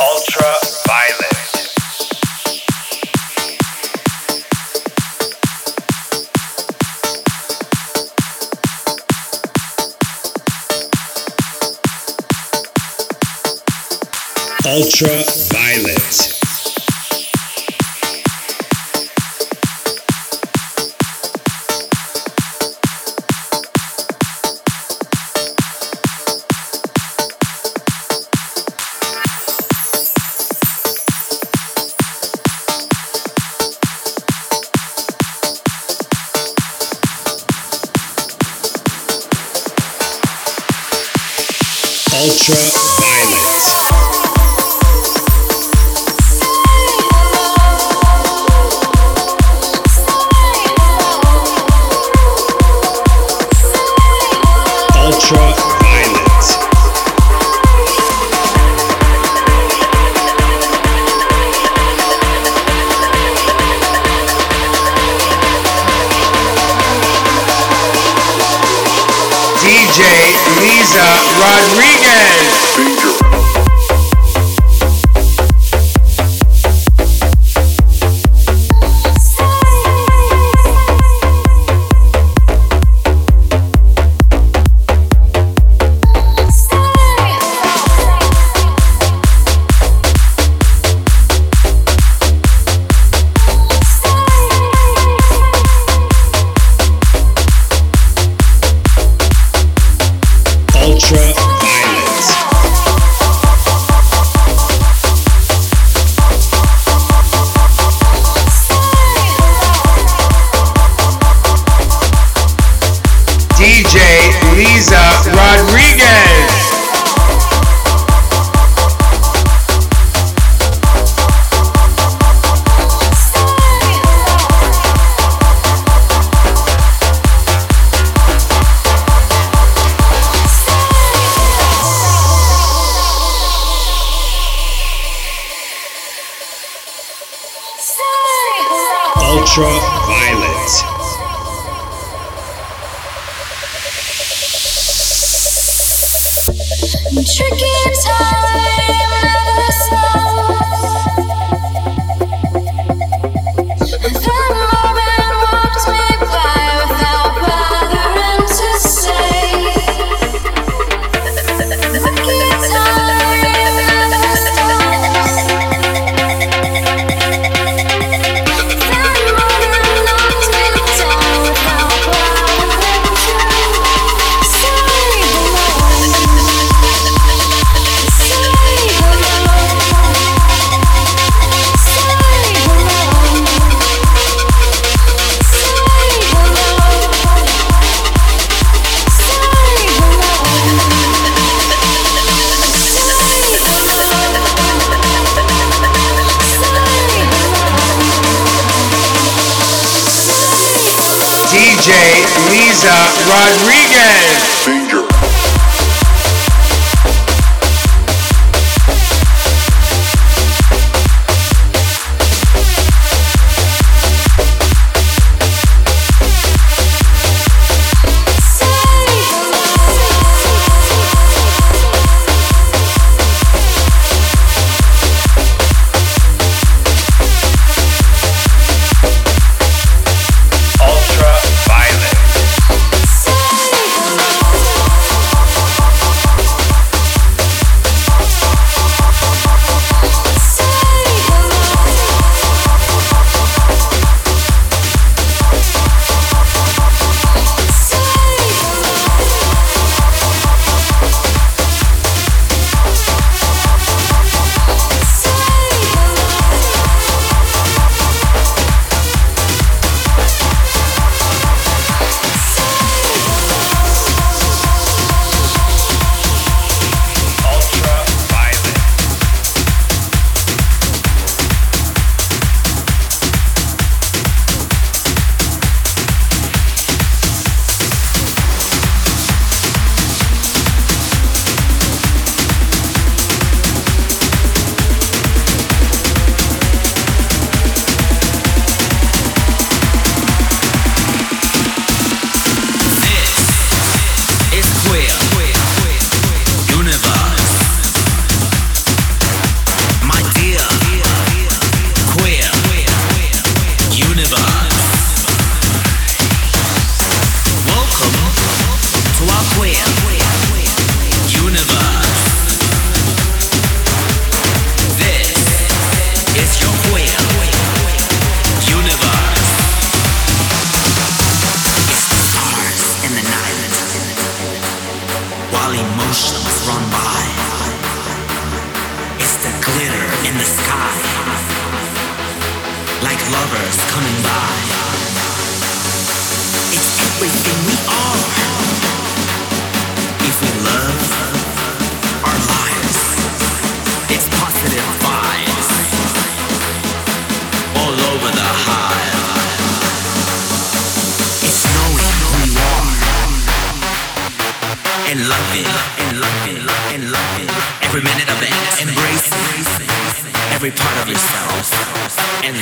Ultra Ultra Violet.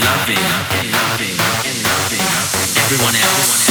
Loving loving loving. Everyone else.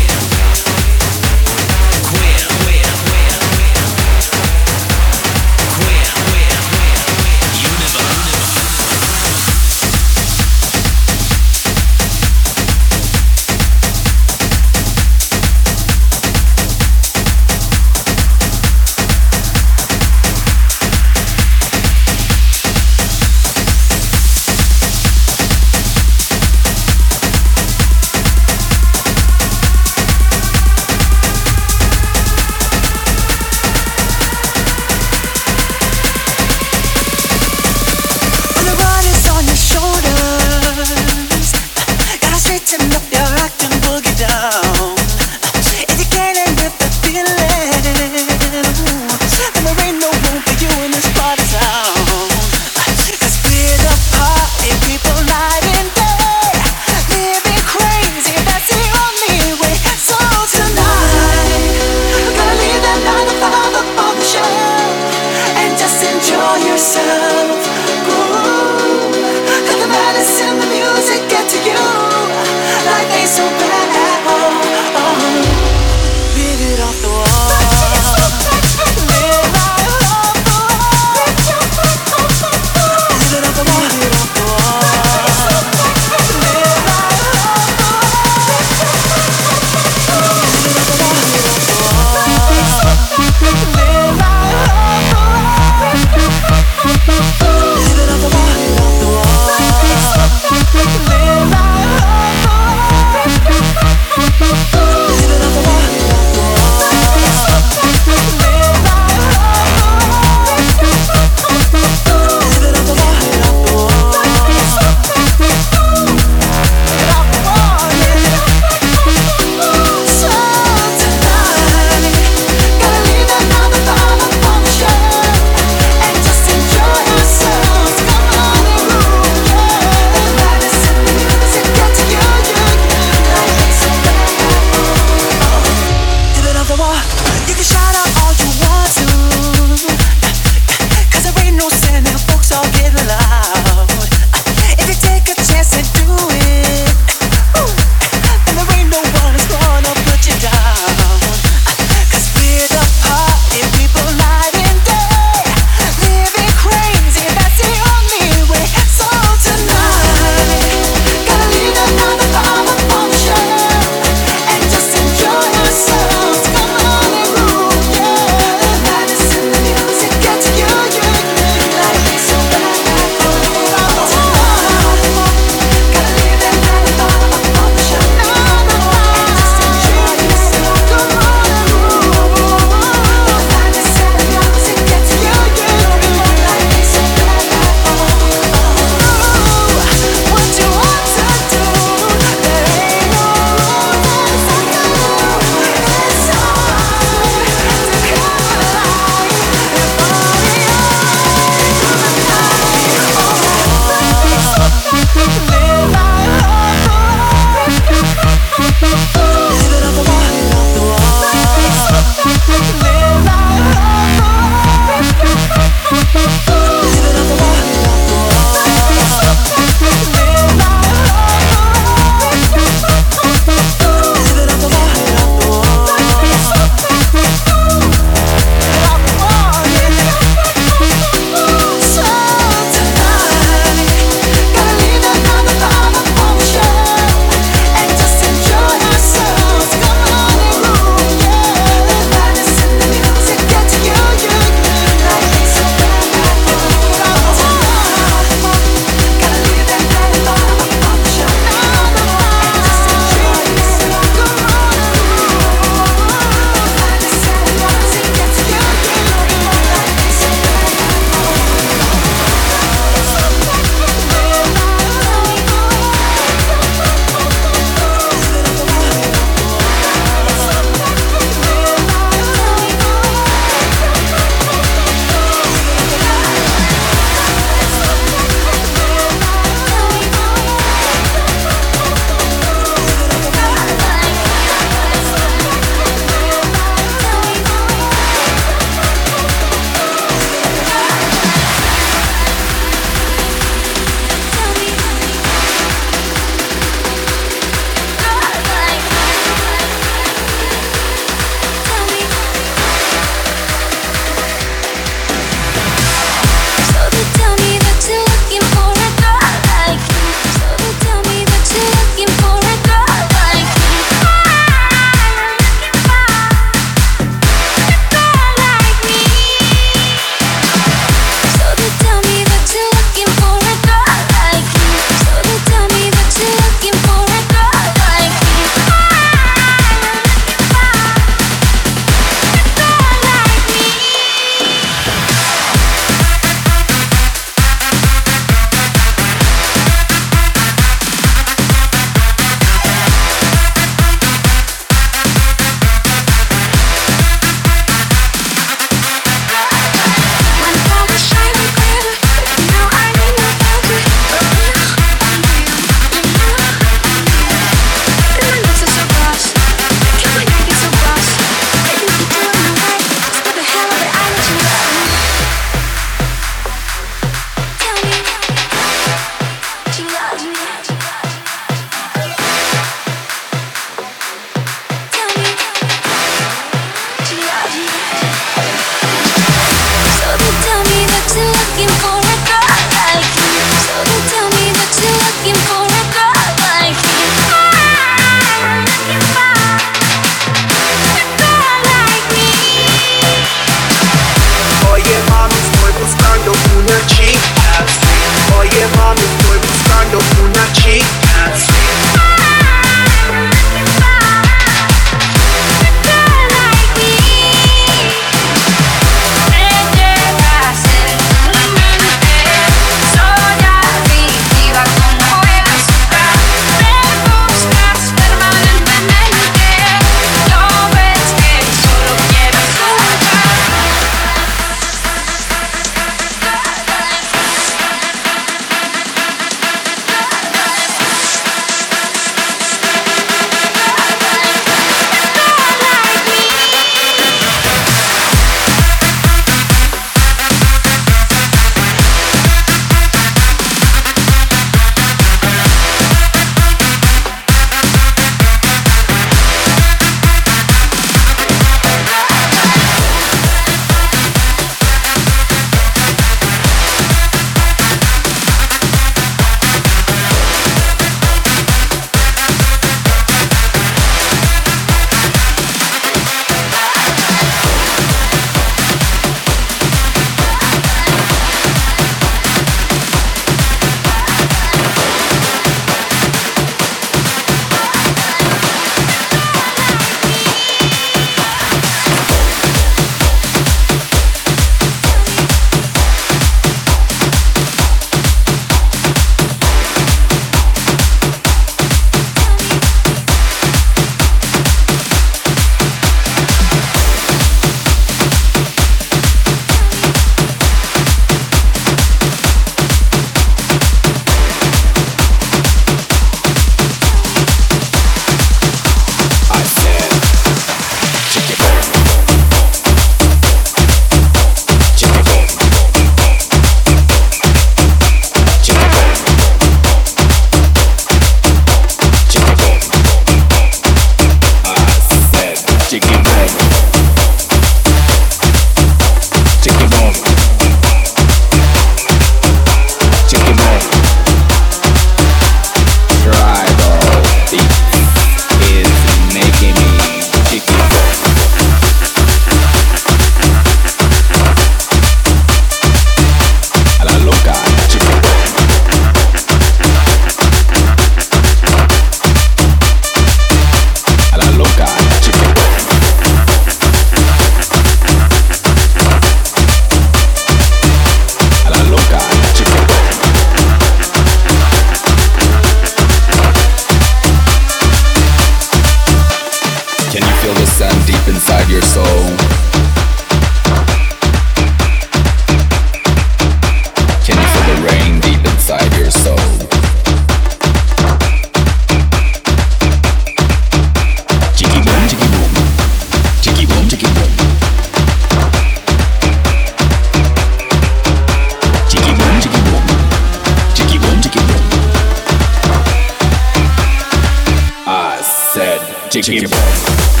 Your body.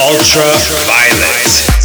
Ultra Violet.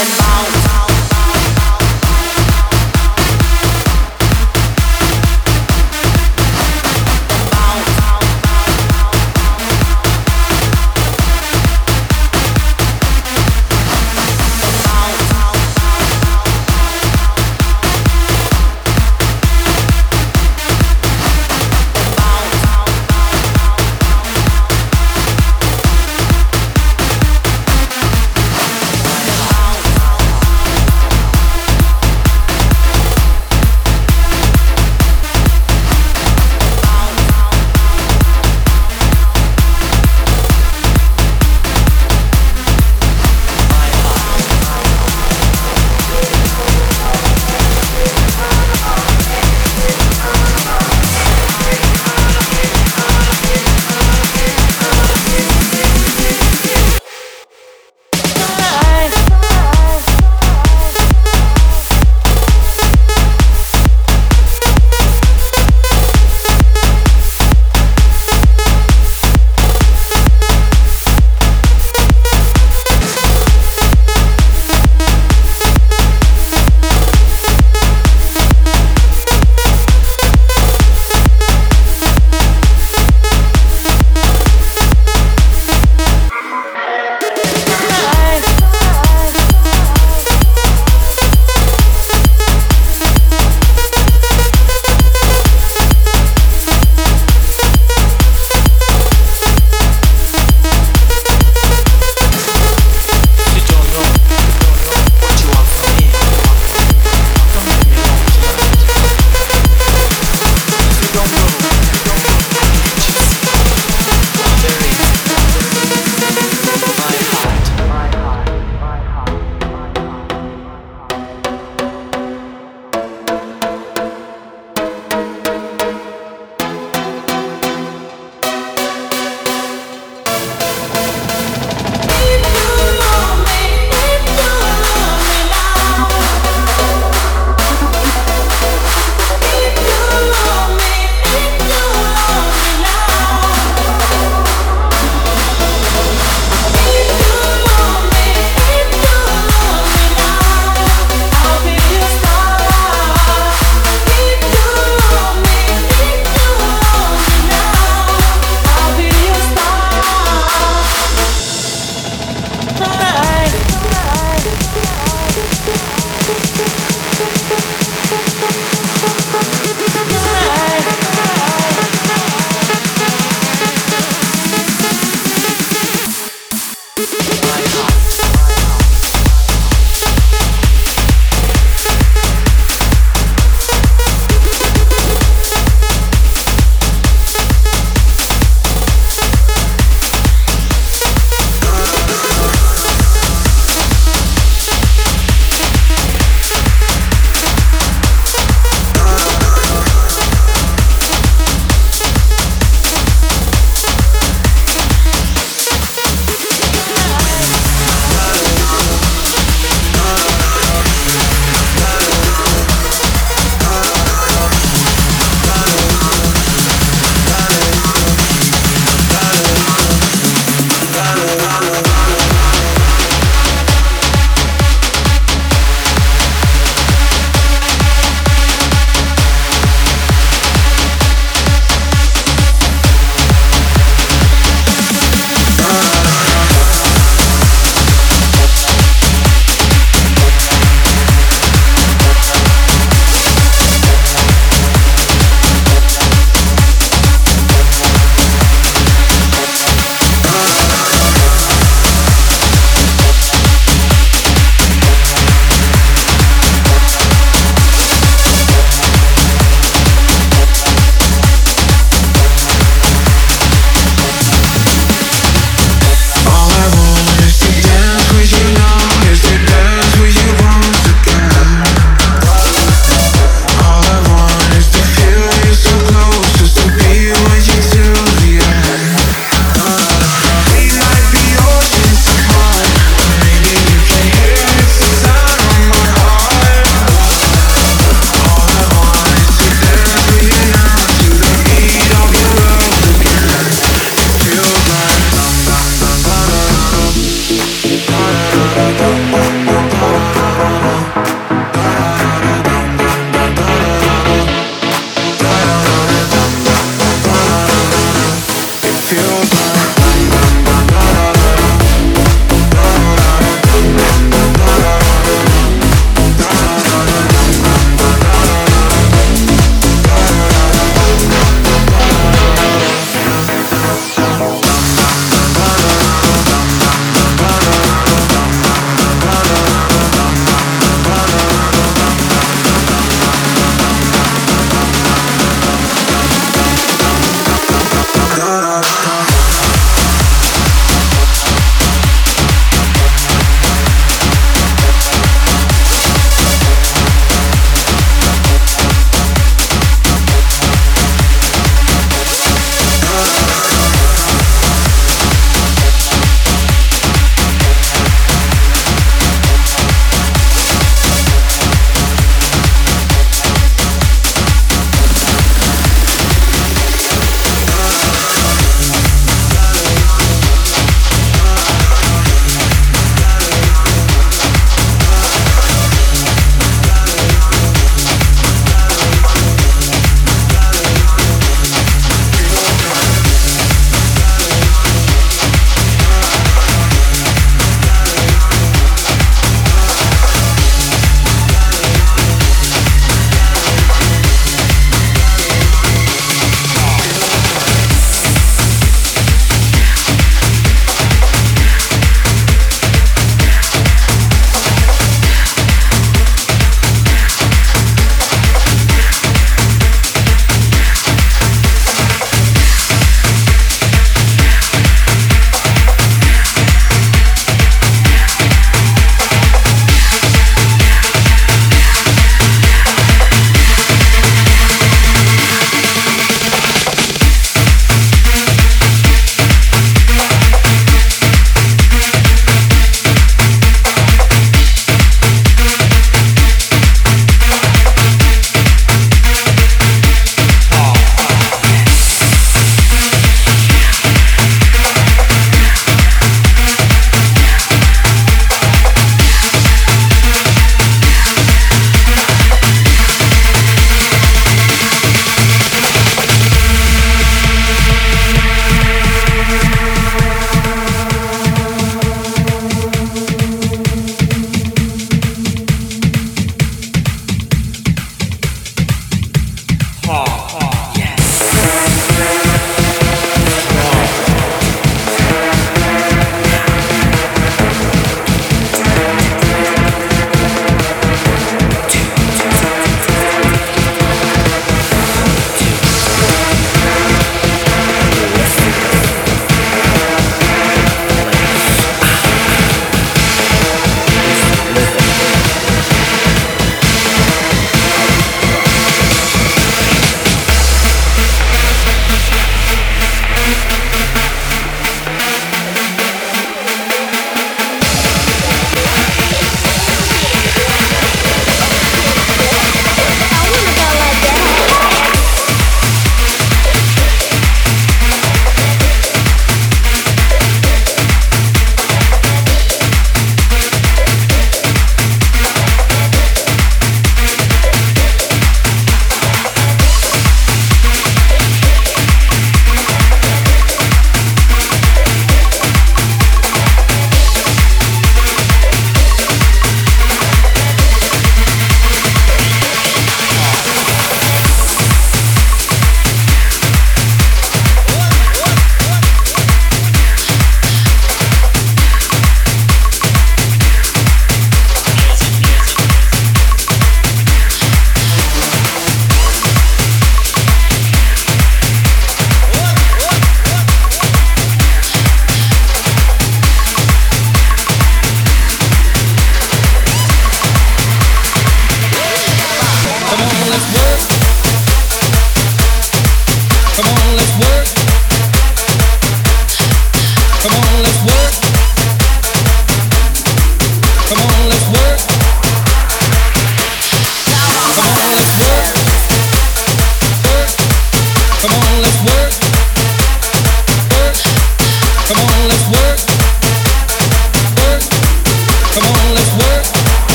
and bounce.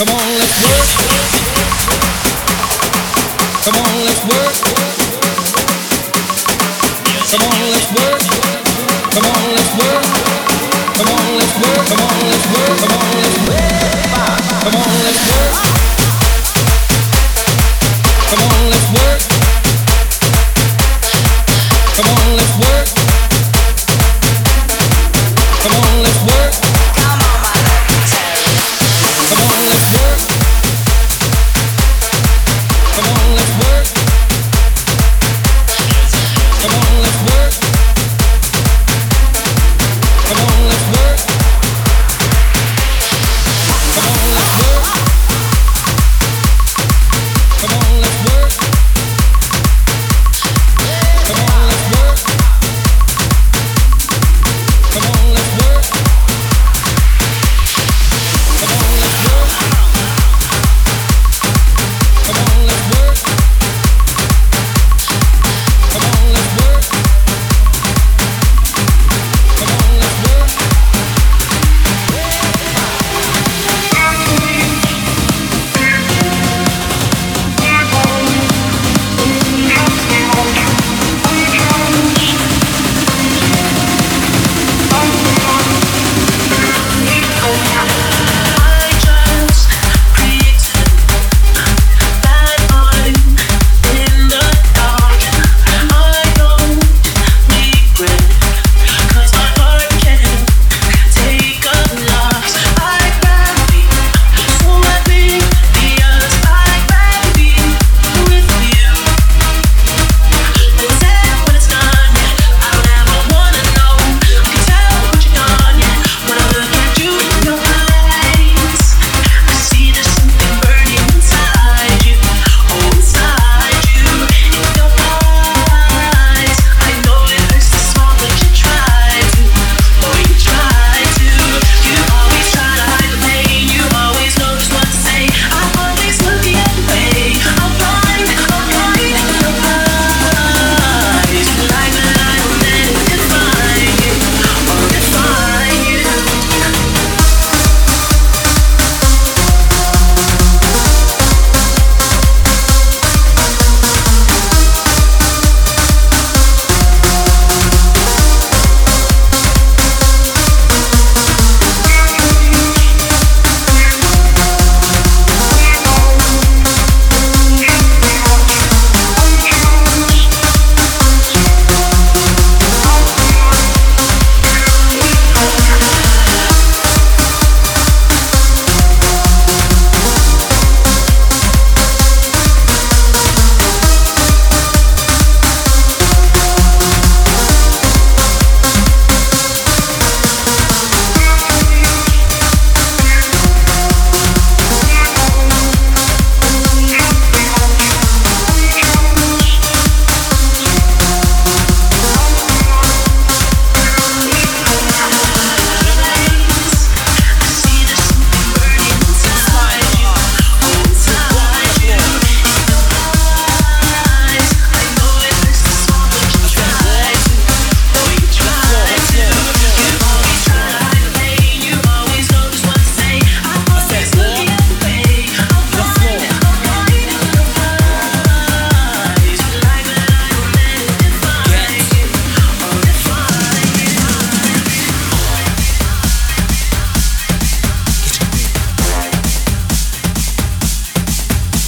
Come on, let's work. Come on, let's work. Come on, let's work. Come on, let's work. Come on, let's work. Come on, let's work. Come on.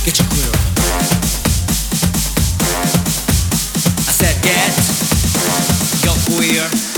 Get your. I said, get your queer.